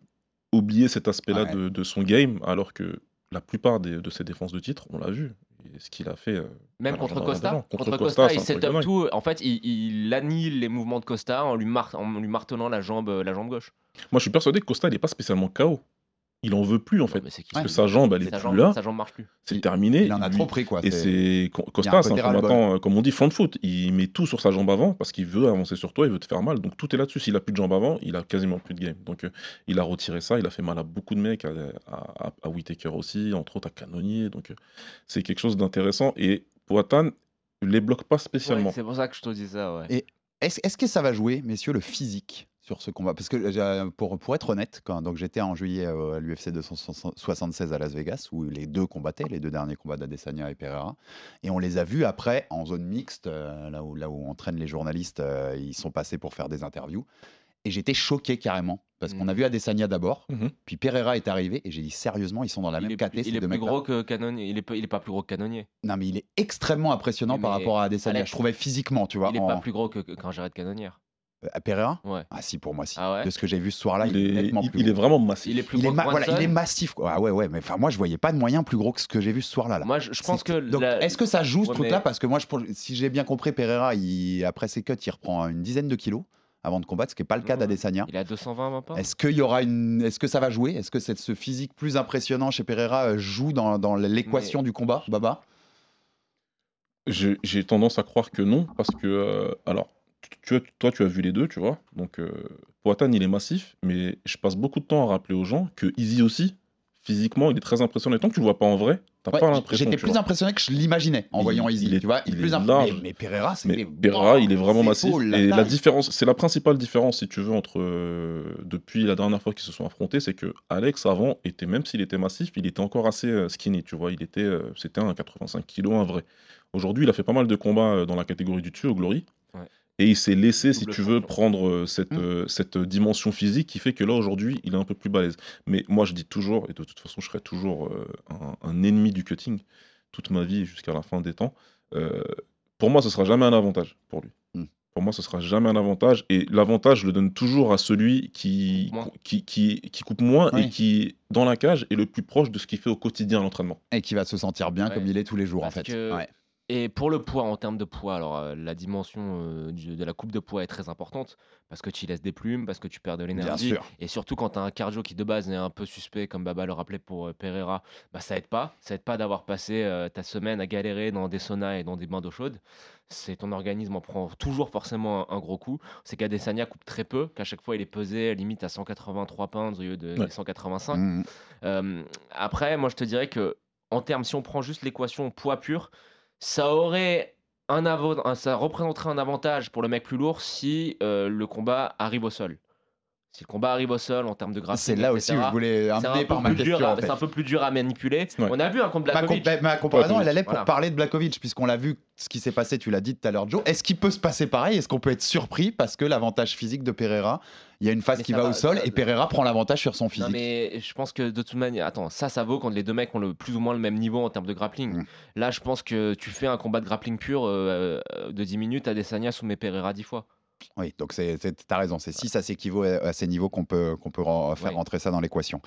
oublier cet aspect-là Ouais. de, de son game, alors que la plupart des- de ses défenses de titre, on l'a vu. Ce qu'il a fait. euh, Même contre Costa, contre, Costa, il dingue. tout. En fait, il, il annihile les mouvements de Costa en lui, mar- en lui martelant la jambe, la jambe gauche. Moi, je suis persuadé que Costa, il n'est pas spécialement KO. Il en veut plus en fait. Parce que sa jambe, elle est sa plus jambe, là. sa jambe marche plus. C'est terminé. Il en a trop pris, quoi. Et C'est- c'est Co- Il y a Costa, un c'est un côté ras-le-bol. combattant, euh, comme on dit, front foot. Il met tout sur sa jambe avant parce qu'il veut avancer sur toi, il veut te faire mal. Donc tout est là-dessus. S'il a plus de jambe avant, il a quasiment plus de game. Donc euh, il a retiré ça. Il a fait mal à beaucoup de mecs, à, à, à- à Whittaker aussi, entre autres à Canonier. Donc euh, c'est quelque chose d'intéressant. Et Poatan les bloque pas spécialement. Ouais, c'est pour ça que je te dis ça, ouais. Et est-ce est-ce que ça va jouer, messieurs, le physique? Sur ce combat Parce que euh, pour, pour être honnête, quand donc j'étais en juillet euh, à l'UFC 276 à Las Vegas, où les deux combattaient, les deux derniers combats d'Adesanya et Pereira, et on les a vus après en zone mixte, euh, là, où, là où on traîne les journalistes, euh, ils sont passés pour faire des interviews. Et j'étais choqué carrément, parce qu'on a Mhm. vu Adesanya d'abord, Mhm. puis Pereira est arrivé, et j'ai dit sérieusement, ils sont dans la il même est, caté, plus, ces il est plus gros que Canonier. Il est, pas- il est pas plus gros que Canonier. Non, mais il est extrêmement impressionnant par mais rapport à Adesanya. Alex, je trouvais physiquement, tu vois. il est en- pas plus gros que, que- qu'un Jared Cannonière. À Pereira Ouais. Ah si, pour moi, si. Ah ouais De ce que j'ai vu ce soir-là, il, il, est est, nettement il- plus il est gros. vraiment massif. Il est plus Il est, gros ma- que voilà, il est massif. quoi. Ah ouais, ouais, mais enfin, moi, je voyais pas de moyen plus gros que ce que j'ai vu ce soir-là. là. Moi, je, je pense C'est- que. Donc, la- est-ce que ça joue ce Ouais, truc-là? mais- Parce que moi, je, pense- si j'ai bien compris, Pereira, il, après ses cuts, il reprend une dizaine de kilos avant de combattre, ce qui n'est pas le cas Ouais. d'Adesanya. Il est à 220 même pas Est-ce qu'il y aura une Est-ce que ça va jouer? Est-ce que cette- ce physique plus impressionnant chez Pereira euh, joue dans, dans l'équation du combat, Baba? J'ai j'ai tendance à croire que non, parce que, euh, alors, tu, toi, tu as vu les deux, tu vois. Donc, euh, Poatan, il est massif, mais je passe beaucoup de temps à rappeler aux gens que Easy aussi, physiquement, il est très impressionnant. Et tant que tu le vois pas en vrai, t'as Ouais, pas l'impression. J'étais tu plus vois. impressionné que je l'imaginais en Il- voyant Easy. il est- tu vois, il plus est large. Mais, mais Pereira, Mais Pereira, il est vraiment massif. la et la différence, c'est la principale différence, si tu veux, entre euh, depuis la dernière fois qu'ils se sont affrontés, c'est que Alex avant était, même s'il était massif, il était encore assez euh, skinny, tu vois. Il était, euh, c'était un 85 kg, un vrai. Aujourd'hui, il a fait pas mal de combats dans la catégorie du dessus au Glory. Et il s'est laissé, si tu veux, prendre euh, cette, Mm. euh, cette dimension physique qui fait que là, aujourd'hui, il est un peu plus balèze. Mais moi, je dis toujours, et de toute façon, je serai toujours euh, un, un ennemi du cutting toute ma vie jusqu'à la fin des temps. euh, pour moi, ce sera jamais un avantage pour lui. Mm. Pour moi, ce sera jamais un avantage. Et l'avantage, je le donne toujours à celui qui, qui, qui, qui coupe moins Oui. et qui, dans la cage, est le plus proche de ce qu'il fait au quotidien à l'entraînement. Et qui va se sentir bien Ouais. comme il est tous les jours, Parce en fait. que- Ouais. Et pour le poids, en termes de poids, alors euh, la dimension euh, du- de la coupe de poids est très importante parce que tu laisses des plumes, parce que tu perds de l'énergie. sûr. Et surtout quand tu as un cardio qui de base est un peu suspect, comme Baba le rappelait pour euh, Pereira, bah, ça aide pas. Ça aide pas d'avoir passé euh, ta semaine à galérer dans des saunas et dans des bains d'eau chaude. C'est ton organisme en prend toujours forcément un, un gros coup. C'est qu'Adesanya coupe très peu, qu'à chaque fois il est pesé limite à 183 pounds au lieu de Ouais. des 185. Mm. Euh, après, moi, je te dirais que en termes, si on prend juste l'équation poids pur, ça aurait un ça représenterait un avantage pour le mec plus lourd si euh, le combat arrive au sol. Si le combat arrive au sol en termes de grappling, C'est là aussi où je voulais amener peu par ma plus dur question. à- en fait. c'est un peu plus dur à manipuler. Ouais. On a vu un contre Ma, Blakovic. ma comparaison, elle allait pour Voilà. parler de Blakovic, puisqu'on l'a vu ce qui s'est passé, tu l'as dit tout à l'heure, Joe. Est-ce qu'il peut se passer pareil? Est-ce qu'on peut être surpris parce que l'avantage physique de Pereira, il y a une phase Mais qui va va, au sol ça- et Pereira prend l'avantage sur son Non, physique? mais je pense que de toute manière, attends, ça, ça vaut quand les deux mecs ont le plus ou moins le même niveau en termes de grappling. Mm. Là, je pense que tu fais un combat de grappling pur euh, euh, de 10 minutes à Desania sous mes Pereira 10 fois. Oui, donc c'est, c'est- t'as raison. C'est si ça s'équivaut à, à ces niveaux qu'on peut, qu'on peut ren- faire Oui. rentrer ça dans l'équation.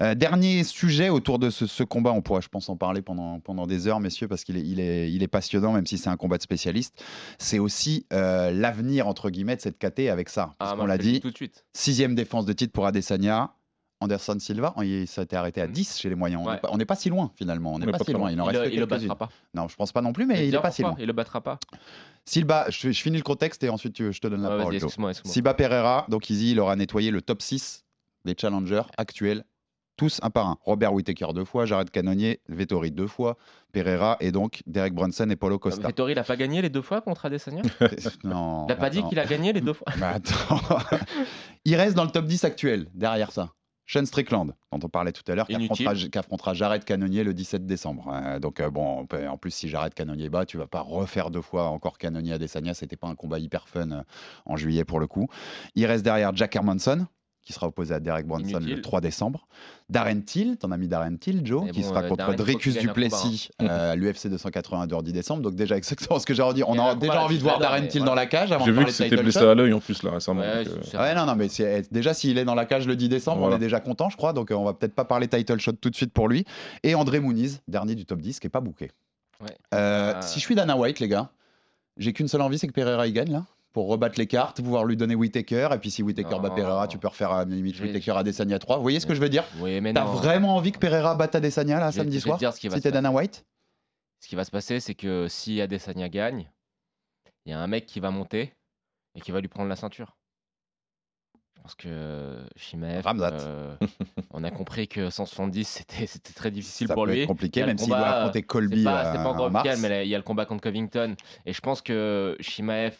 Euh, dernier sujet autour de ce, ce combat. On pourrait, je pense, en parler pendant, pendant des heures, messieurs, parce qu'il est, il est, il est passionnant, même si c'est un combat de spécialiste. C'est aussi euh, l'avenir, entre guillemets, de cette KT avec ça. Parce Ah, qu'on moi, l'a dit, tout de suite. sixième défense de titre pour Adesanya. Anderson Silva, il s'était arrêté à Mm. 10 chez les moyens. On Ouais. n'est pas, on n'est pas si loin finalement. On n'est pas, si loin. loin. Il en Il, reste le- il le quelques-unes. battra pas. Non, je pense pas non plus, mais il n'est pas si loin. Il le battra pas? Silva, je, je finis le contexte et ensuite tu- je te donne la Ah, parole. Siba Pereira, donc Easy, il aura nettoyé le top 6 des challengers actuels, tous un par un. Robert Whittaker deux fois, Jared Cannonier, Vettori deux fois, Pereira et donc Derek Brunson et Paulo Costa. Vettori, il a pas gagné les deux fois contre Adesanya? (laughs) Non, Il a pas dit qu'il a gagné les deux fois? (laughs) Attends. il reste dans le top 10 actuel, derrière ça. Sean Strickland, dont on parlait tout à l'heure, qui affrontera, Jared Cannonier le 17 décembre. Euh, donc euh, bon, peut- en plus si Jared Cannonier bat, tu vas pas refaire deux fois encore Cannonier à Desania. C'était pas un combat hyper fun euh, en juillet pour le coup. Il reste derrière Jack Hermanson, qui sera opposé à Derek Brunson Inutile. le 3 décembre. Darren Till, t'en as mis Darren Till, Joe, Mais qui bon, sera euh, contre Darren, Dricus Duplessis euh, à l'UFC 281 de 10 décembre. Donc déjà (laughs) exactement ce que j'ai redit. On y a déjà envie de voir Darren Till dans la cage avant J'ai de vu parler que de c'était title blessé shot. à l'œil en plus là récemment. Ouais, donc, euh, Ouais, non, non, mais c'est- déjà, s'il est dans la cage le 10 décembre, Voilà. on est déjà content, je crois. Donc, on va peut-être pas parler title shot tout de suite pour lui. Et André Mouniz, dernier du top 10, qui est pas bouqué. Ouais. Euh, Euh, Si je suis Dana White, les gars, j'ai qu'une seule envie, c'est que Pereira il gagne là. Pour rebattre les cartes, pouvoir lui donner Whitaker. Et puis si Whitaker bat Non. Pereira, tu peux refaire à limite Whitaker Adesanya 3. Vous voyez ce que je veux dire Oui, mais T'as vraiment envie que Pereira batte Adesanya là samedi soir dire ce qui va Si t'es Dana White Ce qui va se passer, c'est que si Adesanya gagne, il y a un mec qui va monter et qui va lui prendre la ceinture. Je pense que Shimaev, Ramzat. euh, on a compris que 170 c'était c'était très difficile Ça pour peut lui. être compliqué, même s'il doit affronter C'est Colby pas, c'est euh, pas encore en mars. mais là, il y a le combat contre Covington. Et je pense que Shimaev,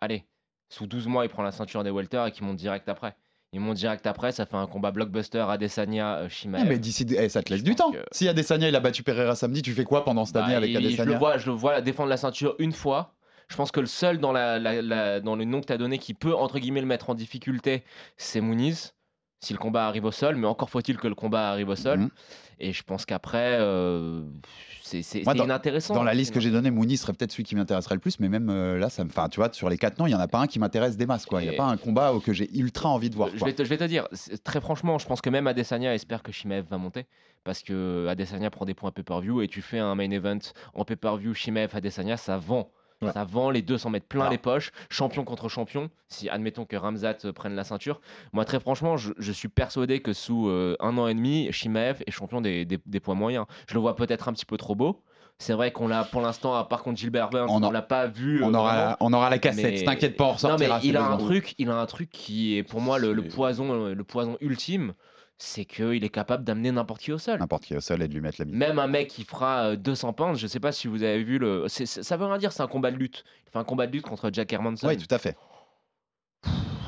allez, sous 12 mois, il prend la ceinture des welter et qu'il monte direct après. Il monte direct après, ça fait un combat blockbuster Adesanya euh, Ah, Shimaev. mais d'ici, eh, ça te laisse Je du temps. que- Si Adesanya il a battu Pereira samedi, tu fais quoi pendant cette Bah, année avec il- Je Adesanya le, vois, je le vois défendre la ceinture une fois. Je pense que le seul dans, la, la- la- dans le nom que tu as donné qui peut, entre guillemets, le mettre en difficulté, c'est Muniz, si le combat arrive au sol. Mais encore faut-il que le combat arrive au sol. Mhm. Et je pense qu'après, euh, c'est inintéressant. Dans la liste que j'ai donnée, Mouni serait peut-être celui qui m'intéresserait le plus, mais même euh, là, ça me, enfin, tu vois, sur les quatre noms, il y en a pas un qui m'intéresse des masses, quoi. Il y a pas un combat que j'ai ultra envie de voir. Je vais, te, je vais te dire, très franchement, je pense que même Adesanya espère que Shimaev va monter. Parce que Adesanya prend des points pay-per-view et tu fais un main event en pay-per-view Shimaev Adesanya, ça vend. Ouais. Ça vend, les deux s'en mettent plein les poches, champion contre champion. Si admettons que Ramzat euh, prenne la ceinture, moi très franchement, je, je suis persuadé que sous euh, un an et demi, Shimaev est champion des, des- des poids moyens. Je le vois peut-être un petit peu trop beau. C'est vrai qu'on l'a pour l'instant, à part contre Gilbert Burns, On on, l'a pas vu. euh, On aura, vraiment. on aura la cassette, t'inquiète pas, on Non mais ressortira. il a un truc, il a un truc qui est pour moi le, poison, le poison ultime, c'est qu'il est capable d'amener n'importe qui au sol. N'importe qui est au sol et de lui mettre la bite. Même un mec qui fera euh, 200 pounds, je sais pas si vous avez vu le. c'est- c'est- ça veut rien dire, c'est un combat de lutte. Il fait un combat de lutte contre Jack Hermanson. Oui, tout à fait.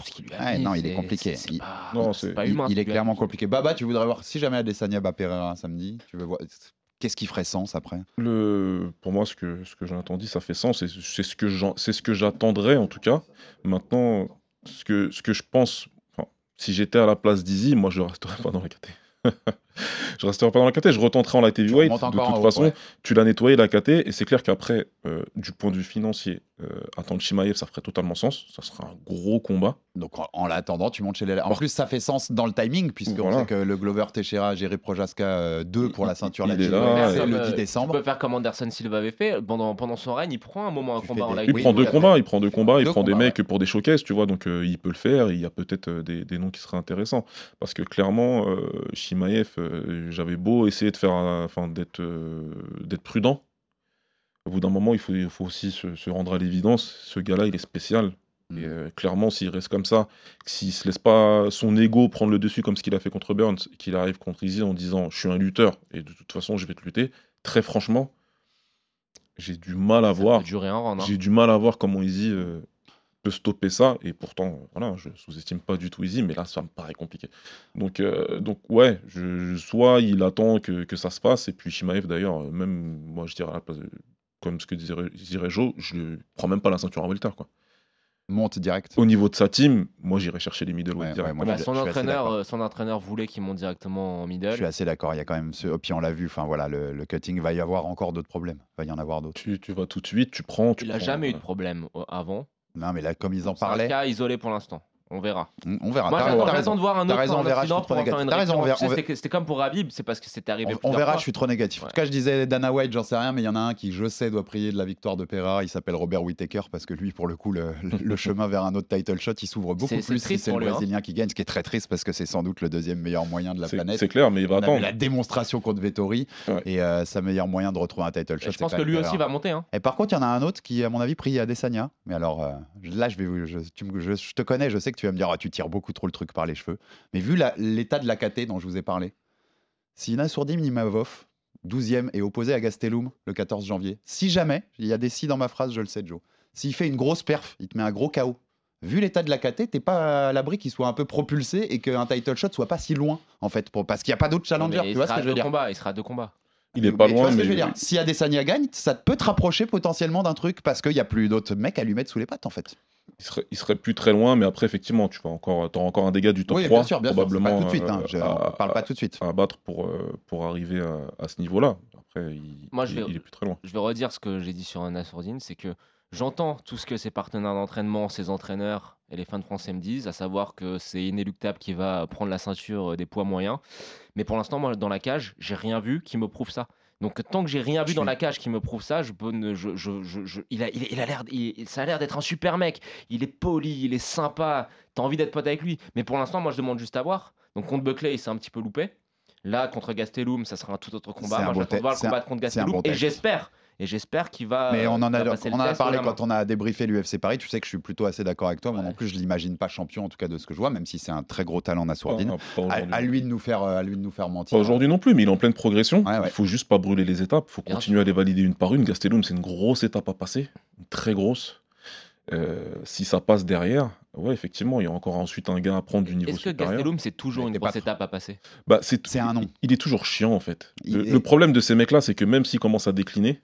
Ce qu'il lui a Ouais, mis, non, il est compliqué. Il- pas- Non, c'est pas humain. il est clairement compliqué. Baba, tu voudrais voir si jamais Adesanya bat Pereira samedi, tu veux voir qu'est-ce qui ferait sens après? Le, pour moi, ce que, ce que j'ai entendu, ça fait sens. C'est ce que j'en- c'est ce que j'attendrais, en tout cas. Maintenant, ce que, ce que je pense, si j'étais à la place d'Izzy, moi, je resterais pas dans la. (laughs) je resterai pas dans la KT, je retenterai en light heavyweight. De toute en haut, façon, ouais. tu l'as nettoyé la KT, et c'est clair qu'après, euh, du point de vue financier, euh, attendre Shimaev, ça ferait totalement sens. Ça sera un gros combat. Donc en, en l'attendant, tu montes chez les. En plus, ça fait sens dans le timing, puisqu'on Voilà. sait que le Glover Teixeira, Jerry Projaska 2 pour la ceinture il light c'est le Comme, 10 euh, décembre. Tu peux faire comme Anderson Silva avait fait pendant, pendant son règne, il prend un moment un Tu combat en des- live. Il Oui, prend à combats, il prend deux combats, il Deux prend des combats, mecs pour des showcases, tu vois, donc euh, il peut le faire, il y a peut-être des, noms qui seraient intéressants. Parce que clairement, Shimaev, euh, j'avais beau essayer de faire, enfin, d'être euh, d'être prudent. Au bout d'un moment, il faut, il faut aussi se, se rendre à l'évidence, ce gars-là, il est spécial. Mm. Et euh, clairement, s'il reste comme ça, s'il se laisse pas son ego prendre le dessus comme ce qu'il a fait contre Burns, qu'il arrive contre Izzy en disant je suis un lutteur et de toute façon je vais te lutter, très franchement, j'ai du mal à Ça voir hein. j'ai du mal à voir comment Easy euh, peut stopper ça. Et pourtant, euh, voilà, je sous-estime pas du tout Easy, mais là, ça me paraît compliqué. Donc, euh, donc ouais, je, je- soit il attend que, que ça se passe, et puis Shimaev d'ailleurs, euh, même moi, je dirais à la place de- comme ce que dirait, dirait Joe, je ne prends même pas la ceinture en welter. Quoi. Monte direct. Au niveau de sa team, moi, j'irais chercher les middleweight Ouais, ouais, Bah, je- son, je entraîneur, euh, son entraîneur voulait qu'il monte directement en Je middle. suis assez d'accord. Il y a quand même ce. Puis on l'a vu. Enfin voilà, le, le cutting va y avoir encore d'autres problèmes. Va y en avoir d'autres. tu, tu vas tout de suite, tu prends. Tu Il jamais eu de problème avant. Non, mais là, comme ils en C'est un parlaient, cas isolé pour l'instant. On verra. on verra. Moi, t'as j'attends de voir un T'as autre raison, on verra, T'as raison, on verra- C'était comme pour Habib, c'est parce que c'était arrivé On, verra, je suis trop négatif. En tout cas, je disais Dana White, j'en sais rien, mais il y en a un qui, je sais, doit prier de la victoire de Pereira. Il s'appelle Robert Whittaker parce que lui, pour le coup, le, chemin vers un autre title shot, il s'ouvre beaucoup plus si triste c'est le pour lui, hein. Brésilien qui gagne, ce qui est très triste parce que c'est sans doute le deuxième meilleur moyen de la planète. C'est clair, mais il va attendre. la démonstration contre Vettori Ouais. et euh, sa meilleur moyen de retrouver un title Et shot. je pense que lui aussi va monter. hein. Et par contre, il y en a un autre qui, à mon avis, prie à Desania. Mais alors, euh, là, je, vais, vous- je, tu me- je- je te connais, je sais que tu vas me dire, Ah, tu tires beaucoup trop le truc par les cheveux. Mais vu l'état de la KT dont je vous ai parlé, si Nassourdim Nimavov, 12e, est opposé à Gastelum le 14 janvier, si jamais, il y a des si dans ma phrase, je le sais, Joe, s'il fait une grosse perf, il te met un gros KO. Vu l'état de la KT, t'es pas à l'abri qu'il soit un peu propulsé et qu'un title shot soit pas si loin, en fait, pour, parce qu'il n'y a pas d'autres challengers. Mais il Tu vois ce sera que à je veux deux dire combats, Il sera à deux combats. Il est pas mais tu vois loin, ce que mais je veux dire Si Adesanya gagne, ça peut te rapprocher potentiellement d'un truc parce qu'il n'y a plus d'autres mecs à lui mettre sous les pattes en fait. Il serait, il serait plus très loin, mais après, effectivement, tu vas encore, auras encore un dégât du top oui, 3, bien sûr, bien sûr. probablement. Pas tout de suite. hein. euh, Je à- parle pas tout de suite. à abattre pour, euh, pour arriver à, à ce niveau-là. Après, il, Moi, je il- vais- il est plus très loin. Je vais redire ce que j'ai dit sur Nassourdine, c'est que J'entends tout ce que ses partenaires d'entraînement, ses entraîneurs et les fans français me disent, à savoir que c'est inéluctable qu'il va prendre la ceinture euh, des poids moyens. Mais pour l'instant, moi, dans la cage, j'ai rien vu qui me prouve ça. Donc tant que j'ai rien vu dans la cage qui me prouve ça, je je, je- je- je- il a, il, il a l'air, ça a l'air d'être un super mec. Il est poli, il est sympa. T'as envie d'être pote avec lui. Mais pour l'instant, moi, je demande juste à voir. Donc contre Buckley, il s'est un petit peu loupé. Là, contre Gastelum, ça sera un tout autre combat. Moi, j'attends de voir le combat contre Gastelum. et j'espère, et j'espère qu'il va. Mais on en a, on en parlé vraiment. quand on a débriefé l'UFC Paris. Tu sais que je suis plutôt assez d'accord avec toi. Moi non plus, je l'imagine pas champion, en tout cas de ce que je vois, même si c'est un très gros talent pas À, à lui de nous faire, euh, à lui de nous faire mentir. Pas aujourd'hui non plus, mais il est en pleine progression. Ouais, ouais. Il faut juste pas brûler les étapes. Il faut Bien continuer à les valider une par une. Gastelum, c'est une grosse étape à passer, une très grosse. Euh, si ça passe derrière, ouais, effectivement, il y a encore ensuite un gain à prendre du niveau Est-ce que supérieur. Gastelum, c'est toujours une grosse étape à passer? Bah, c'est C'est un nom. Il est toujours chiant en fait. Il Le, est- le problème de ces mecs-là, c'est que même s'ils commencent à décliner,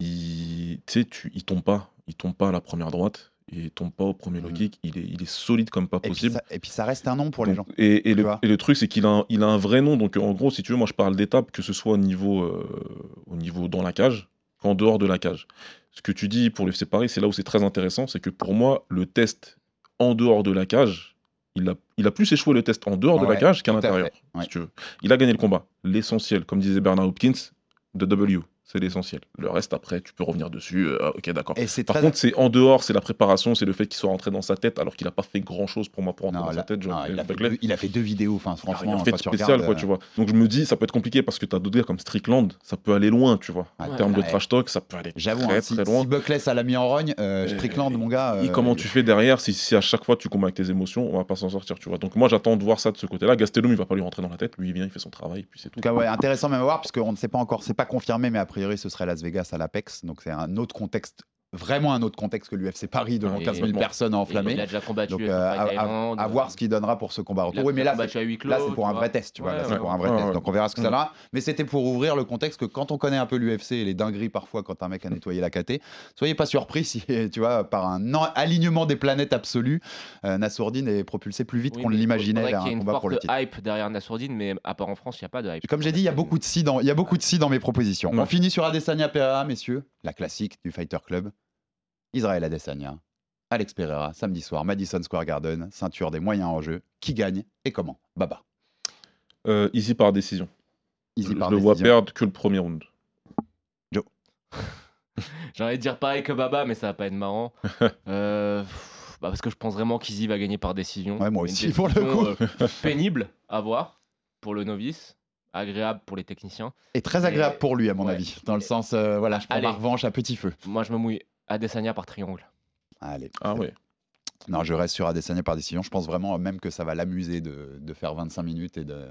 ils, tu ils tombent pas. Ils tombent pas à la première droite. Ils tombent pas au premier low Mhm. kick. Il est, il est solide comme pas Et puis, possible. ça, et puis ça reste un nom pour les gens. Et, et le, et le truc, c'est qu'il a, un- il a un vrai nom. Donc, en gros, si tu veux, moi, je parle d'étapes, que ce soit au niveau, euh, au niveau dans la cage qu'en dehors de la cage. Ce que tu dis pour l'UFC Paris, c'est là où c'est très intéressant. C'est que pour moi, le test en dehors de la cage, il a, il a plus échoué le test en dehors de Ouais, la cage qu'à l'intérieur, ouais. si tu veux. Il a gagné le combat. L'essentiel, comme disait Bernard Hopkins, de W. C'est l'essentiel. Le reste, après, tu peux revenir dessus. euh, ok, d'accord. Par très. contre, c'est en dehors, c'est la préparation, c'est le fait qu'il soit rentré dans sa tête, alors qu'il n'a pas fait grand chose pour moi pour rentrer Non, dans sa tête. Non, il, a fait deux, il a fait deux vidéos. Enfin, Il a franchement, fait spécial, regardes, quoi, euh, tu vois. Donc je me dis, ça peut être compliqué parce que tu as d'autres gars comme Strickland, ça peut aller loin, tu vois. En Ouais, termes de trash talk, ça peut aller J'avoue, très hein, si, très loin. si Buckley ça l'a mis en rogne, euh, Strickland, mon gars. Et euh, comment tu fais derrière si, si à chaque fois tu combats avec tes émotions, on va pas s'en sortir, tu vois. Donc moi j'attends de voir ça de ce côté-là. Gastelum, il va pas lui rentrer dans la tête, lui il vient, il fait son travail, puis c'est tout. Intéressant même à voir, parce qu'on ne sait pas encore, c'est pas confirmé, mais a priori, ce serait Las Vegas à l'Apex. Donc, c'est un autre contexte, vraiment un autre contexte que l'UFC Paris devant Et- 15 000 complètement. personnes enflammées. Il a déjà combattu Donc, Fight euh, à, à- à voir ce qu'il donnera pour ce combat retour. Oui, mais là, c'est- là, pour un vrai test, tu vois. Ouais, là, c'est ouais, pour un ouais. vrai Ouais, test. ouais. Donc, on verra ce que ça Mm. donnera. Mais c'était pour ouvrir le contexte que quand on connaît un peu l'UFC et les dingueries parfois quand un mec a nettoyé la KT, soyez pas surpris si, (laughs) tu vois, par un en- alignement des planètes absolu, euh, Nassourdine est propulsé plus vite Oui, qu'on l'imaginait vers un une combat pour le forte titre. hype derrière Nassourdine, mais à part en France, il n'y a pas de hype. Comme j'ai dit, il y a beaucoup de si dans, il y a beaucoup de si dans mes propositions. On finit sur Adesanya Pereira, messieurs, la classique du Fighter Club. Israël Adesanya, Alex Pereira, samedi soir, Madison Square Garden, ceinture des moyens en jeu. Qui gagne et comment? Baba. Euh, easy par décision. Easy je par le vois perdre que le premier round. J'ai envie de dire pareil que Baba, mais ça va pas être marrant. (laughs) Euh, bah parce que je pense vraiment qu'Izzy va gagner par décision. Ouais, moi aussi, pour le décision, euh, (laughs) pénible à voir pour le novice, agréable pour les techniciens. Et très agréable Et- pour lui, à mon ouais. avis. Dans le sens, euh, voilà, je prends Allez. ma revanche à petit feu. Moi, je me mouille Adesanya par triangle. Allez. Ah ouais. Non, je reste sur Adesanya par décision. Je pense vraiment même que ça va l'amuser de, de faire 25 minutes et de.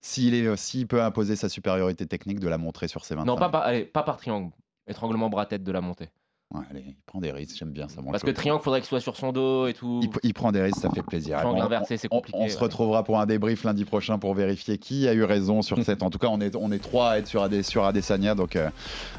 S'il est, s'il peut imposer sa supériorité technique, de la montrer sur ses 25 Non, pas par, allez, pas par triangle. Étranglement bras-tête de la montée. Ouais, allez, il prend des risques, j'aime bien ça. Parce que triangle, faudrait qu'il soit sur son dos et tout. Il, il prend des risques, ça fait plaisir. Triangle Bon, inversé, c'est on- compliqué, On, se ouais. retrouvera pour un débrief lundi prochain pour vérifier qui a eu raison sur (laughs) cette. En tout cas, on est, on est trois à être sur, sur Adesanya. Donc euh,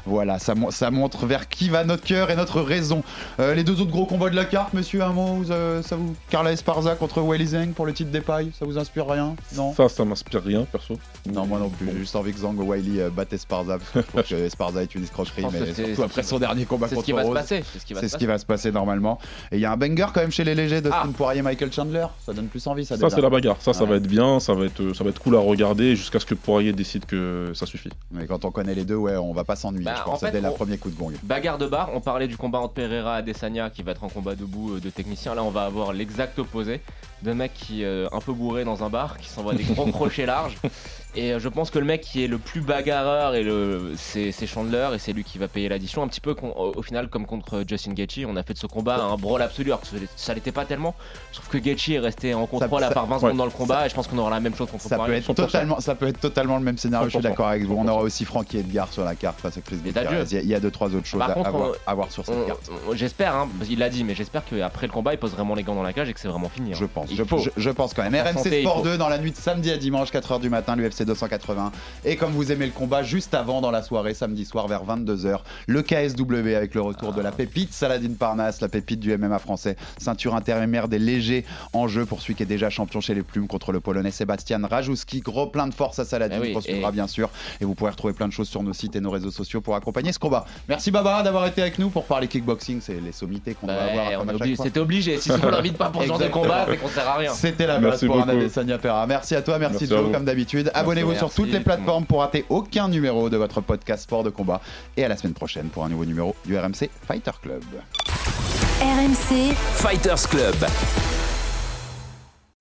voilà, ça, mon- ça montre vers qui va notre cœur et notre raison. Euh, les deux autres gros combats de la carte, monsieur, un mot, euh, ça vous. Carla Esparza contre Weili Zhang pour le titre des pailles, ça vous inspire rien? Non? Ça, ça m'inspire rien, perso. Non, moi non plus. J'ai juste envie que Zhang Weili euh, batte Esparza parce que je trouve que (laughs) Esparza est une escrocherie, mais surtout après son dernier combat contre Rose. C'est ce qui va C'est se ce qui va se passer normalement. Et il y a un banger quand même chez les légers de Ah. Stone Poirier Michael Chandler. Ça donne plus envie, ça. Ça, c'est la bagarre. Ça, ça Ouais. va être bien. Ça va être, ça va être cool à regarder jusqu'à ce que Poirier décide que ça suffit. Mais quand on connaît les deux, ouais, on va pas s'ennuyer. Bah, je en pense fait, dès le premier coup de gong. Bagarre de bar, on parlait du combat entre Pereira et Adesanya qui va être en combat debout euh, de technicien. Là, on va avoir l'exact opposé. Deux mecs qui, euh, un peu bourrés dans un bar, qui s'envoient des gros (laughs) crochets larges. Et euh, je pense que le mec qui est le plus bagarreur, et le, c'est, Chandler, et c'est lui qui va payer l'addition. Un petit peu au, au final, comme contre Justin Gaethje, on a fait de ce combat un brawl absolu, alors que ça l'était pas tellement. Je trouve que Gaethje est resté en contrôle à part 20 ouais. secondes dans le combat, et je pense qu'on aura la même chose contre Ça peut, Poirier. être totalement, ça peut être totalement le même scénario, je suis 100%. d'accord avec vous. On aura aussi Frankie Edgar sur la carte face à Chris Gutierrez. Il y a- il deux, trois autres choses à, contre, à voir, on- à voir sur cette On- carte. j'espère, hein, qu'il l'a dit, mais j'espère qu'après le combat, il pose vraiment les gants dans la cage et que c'est vraiment fini. hein. Je pense, Il je, faut. je- pense quand même. RMC il Sport faut. 2 dans la nuit de samedi à dimanche, 4h du matin, l'UFC 280. Et comme vous aimez le combat, juste avant dans la soirée, samedi soir vers 22h, le KSW avec le retour de la pépite Saladin Parnasse, la pépite du MMA français, ceinture intérimaire des légers en jeu pour celui qui est déjà champion chez les plumes contre le polonais Sébastien Rajouski. Gros plein de force à Saladin, Eh oui, et- bien sûr. Et vous pourrez retrouver plein de choses sur nos sites et nos réseaux sociaux pour accompagner ce combat. Merci Baba d'avoir été avec nous pour parler kickboxing, c'est les sommités qu'on doit Ouais, avoir. C'était obligé. Si on l'invite pas pour ce genre de combat, c'est qu'on sert à rien. C'était la base Merci pour un beaucoup. Adesanya Pera. Merci à toi, merci, Merci à Joe, vous. comme d'habitude. Abonnez-vous sur toutes les plateformes pour rater aucun numéro de votre podcast sport de combat. Et à la semaine prochaine pour un nouveau numéro du RMC Fighter Club. RMC, Fighters Club.